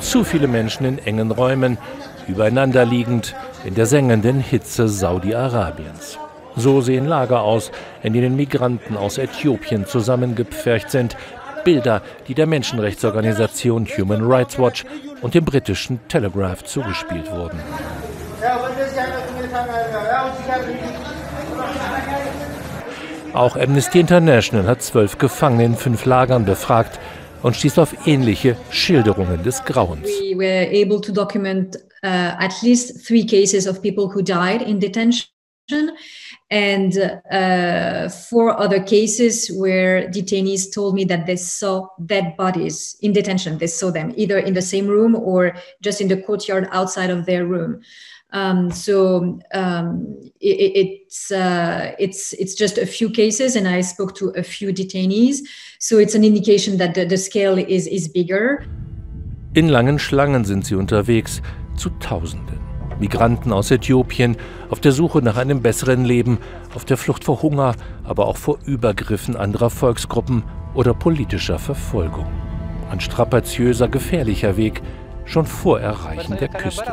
Zu viele Menschen in engen Räumen, übereinanderliegend in der sengenden Hitze Saudi-Arabiens. So sehen Lager aus, in denen Migranten aus Äthiopien zusammengepfercht sind. Bilder, die der Menschenrechtsorganisation Human Rights Watch und dem britischen Telegraph zugespielt wurden. Auch Amnesty International hat zwölf Gefangene in fünf Lagern befragt und stieß auf ähnliche Schilderungen des Grauens. We were able to document uh, at least three cases of people who died in detention and uh, four other cases where detainees told me that they saw dead bodies in detention. They saw them either in the same room or just in the courtyard outside of their room. Um, so um, it, it's uh, it's it's just a few cases, and I spoke to a few detainees. So it's an indication that the, the scale is is bigger. In langen Schlangen sind sie unterwegs, zu Tausenden. Migranten aus Äthiopien auf der Suche nach einem besseren Leben, auf der Flucht vor Hunger, aber auch vor Übergriffen anderer Volksgruppen oder politischer Verfolgung. Ein strapaziöser, gefährlicher Weg, schon vor Erreichen der Küste.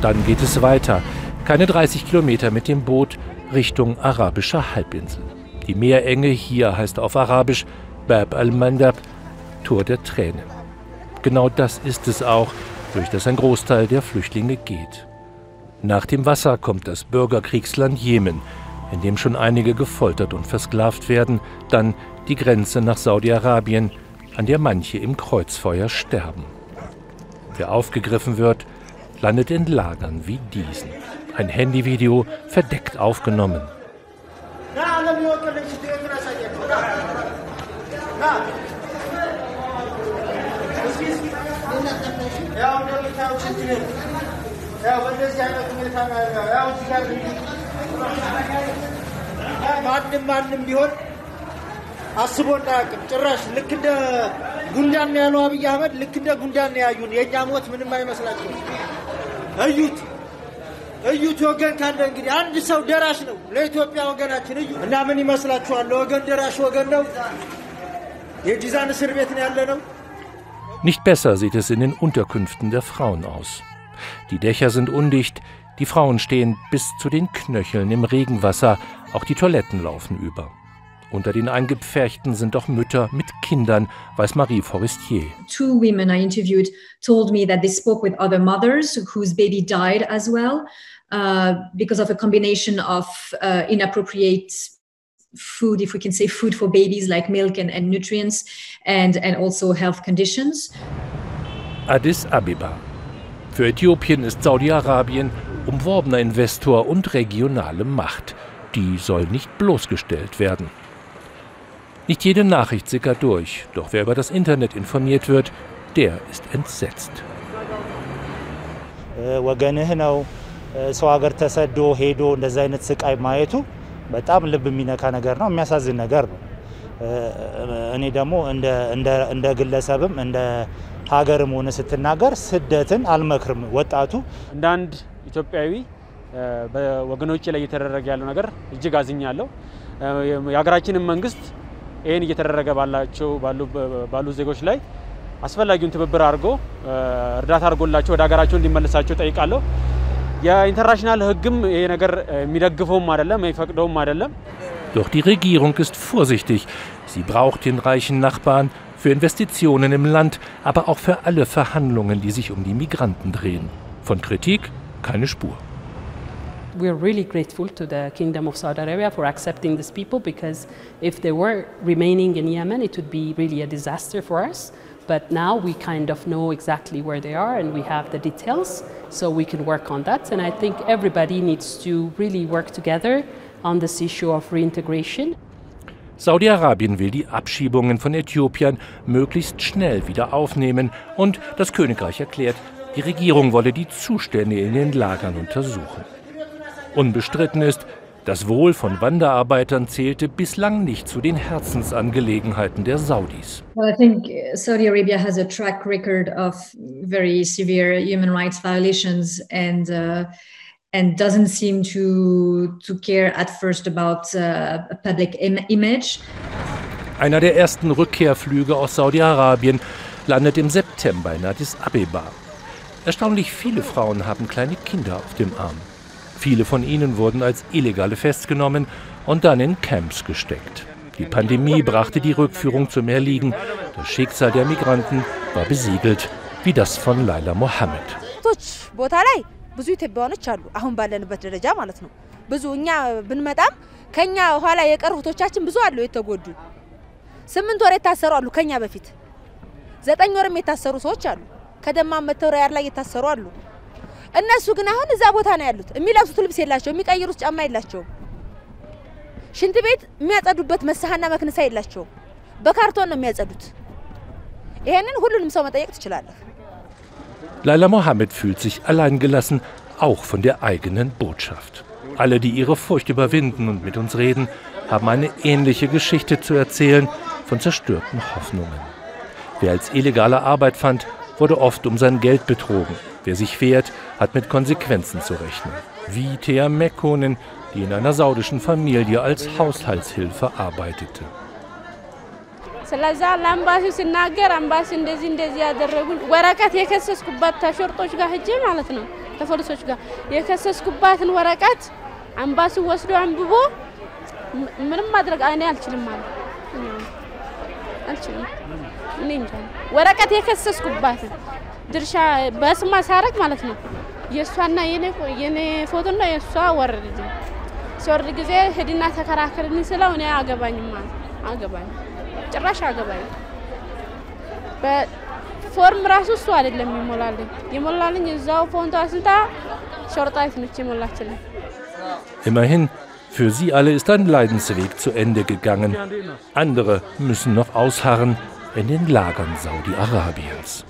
Dann geht es weiter, keine 30 Kilometer mit dem Boot Richtung arabischer Halbinsel. Die Meerenge hier heißt auf Arabisch Bab al-Mandab, Tor der Tränen. Genau das ist es auch, durch das ein Großteil der Flüchtlinge geht. Nach dem Wasser kommt das Bürgerkriegsland Jemen, in dem schon einige gefoltert und versklavt werden, dann die Grenze nach Saudi-Arabien, an der manche im Kreuzfeuer sterben. Wer aufgegriffen wird, landet in Lagern wie diesen. Ein Handyvideo verdeckt aufgenommen. ማንም ማንም ቢሆን አስቦና አቅም ጭራሽ ልክ እንደ ጉንዳን ነው ያለው አብይ አህመድ። ልክ እንደ ጉንዳን ነው ያዩን። የእኛ ሞት ምንም አይመስላቸው። እዩት እዩት። ወገን ካለ እንግዲህ አንድ ሰው ደራሽ ነው ለኢትዮጵያ ወገናችን። እዩ እና ምን ይመስላችኋል? ለወገን ደራሽ ወገን ነው። የጂዛን እስር ቤት ነው ያለ ነው። Nicht besser sieht es in den Unterkünften der Frauen aus. Die Dächer sind undicht, die Frauen stehen bis zu den Knöcheln im Regenwasser, auch die Toiletten laufen über. Unter den Eingepferchten sind auch Mütter mit Kindern, weiß Marie Forestier. Two women I interviewed told me that they spoke with other mothers whose baby died as well uh, because of a combination of uh, inappropriate food, if we can say food for babies like milk and, and nutrients, and, and also health conditions. Addis Abeba. Für Äthiopien ist Saudi-Arabien umworbener Investor und regionale Macht. Die soll nicht bloßgestellt werden. Nicht jede Nachricht sickert durch, doch wer über das Internet informiert wird, der ist entsetzt. ወገንህ ነው ሰው ሀገር ተሰዶ ሄዶ እንደዚ አይነት ስቃይ ማየቱ በጣም ልብ የሚነካ ነገር ነው፣ የሚያሳዝን ነገር ነው። እኔ ደግሞ እንደ ግለሰብም እንደ ሀገርም ሆነ ስትናገር ስደትን አልመክርም። ወጣቱ እንደ አንድ ኢትዮጵያዊ በወገኖቼ ላይ እየተደረገ ያለው ነገር እጅግ አዝኛለሁ። የሀገራችንን መንግስት ይህን እየተደረገ ባላቸው ባሉ ዜጎች ላይ አስፈላጊውን ትብብር አድርጎ እርዳታ አድርጎላቸው ወደ ሀገራቸው እንዲመለሳቸው ጠይቃለሁ። የኢንተርናሽናል ሕግም ይሄ ነገር የሚደግፈውም አይደለም የሚፈቅደውም አይደለም። Doch die Regierung ist vorsichtig. Sie braucht den reichen Nachbarn für Investitionen im Land, aber auch für alle Verhandlungen, die sich um die Migranten drehen. Von Kritik keine Spur. We're really grateful to the Kingdom of Saudi Arabia for accepting these people because if they were remaining in Yemen, it would be really a disaster for us. But now we kind of know exactly where they are and we have the details, so we can work on that. And I think everybody needs to really work together on this issue of reintegration. Saudi-Arabien will die Abschiebungen von Äthiopiern möglichst schnell wieder aufnehmen und das Königreich erklärt, die Regierung wolle die Zustände in den Lagern untersuchen. Unbestritten ist, das Wohl von Wanderarbeitern zählte bislang nicht zu den Herzensangelegenheiten der Saudis. Well, I think Saudi Arabia has a track record of very severe human rights violations, and uh, and doesn't seem to to care at first about uh, public Im image. Einer der ersten Rückkehrflüge aus Saudi-Arabien landet im September in Addis Abeba. Erstaunlich viele Frauen haben kleine Kinder auf dem Arm. Viele von ihnen wurden als Illegale festgenommen und dann in Camps gesteckt. Die Pandemie brachte die Rückführung zum Erliegen. Das Schicksal der Migranten war besiegelt, wie das von Laila Mohammed. ብዙ ኢትዮጵያውያኖች አሉ አሁን ባለንበት ደረጃ ማለት ነው። ብዙ እኛ ብንመጣም ከኛ ኋላ የቀሩ እህቶቻችን ብዙ አሉ የተጎዱ። ስምንት ወር የታሰሩ አሉ ከኛ በፊት ዘጠኝ ወርም የታሰሩ ሰዎች አሉ። ከደማም መተው ሪያድ ላይ የታሰሩ አሉ። እነሱ ግን አሁን እዛ ቦታ ነው ያሉት። የሚለብሱት ልብስ የላቸው፣ የሚቀይሩት ጫማ የላቸውም። ሽንት ቤት የሚያጸዱበት መሳህና መክንሳ የላቸውም። በካርቶን ነው የሚያጸዱት። ይሄንን ሁሉንም ሰው መጠየቅ ትችላለህ። Laila Mohammed fühlt sich alleingelassen, auch von der eigenen Botschaft. Alle, die ihre Furcht überwinden und mit uns reden, haben eine ähnliche Geschichte zu erzählen von zerstörten Hoffnungen. Wer als illegale Arbeit fand, wurde oft um sein Geld betrogen. Wer sich wehrt, hat mit Konsequenzen zu rechnen. Wie Thea Mekkonen, die in einer saudischen Familie als Haushaltshilfe arbeitete. ስለዛ ለአምባሲው ሲናገር አምባሲ እንደዚህ እንደዚህ ያደረጉኝ ወረቀት የከሰስኩባት ተሾርጦች ጋር ሂጄ ማለት ነው ከፖሊሶች ጋር የከሰስኩባትን ወረቀት አምባሲው ወስዶ አንብቦ ምንም ማድረግ እኔ አልችልም ማለት አልችልም። እኔ እንጃ። ወረቀት የከሰስኩባትን ድርሻ በስማ ሳረግ ማለት ነው። የእሷና የኔ ፎቶና የእሷ ወረድ። ሲወርድ ጊዜ ሂድና ተከራከርልኝ ስለው እኔ አገባኝም ማለት አገባኝ። ጭራሽ አገባኝ። በፎርም ራሱ እሱ አይደለም ይሞላልኝ የሞላልኝ እዛው ፎንቶ አስልታ ሾርጣይት ነች የሞላችልኝ። Immerhin, für sie alle ist ein Leidensweg zu Ende gegangen. Andere müssen noch ausharren in den Lagern Saudi-Arabiens.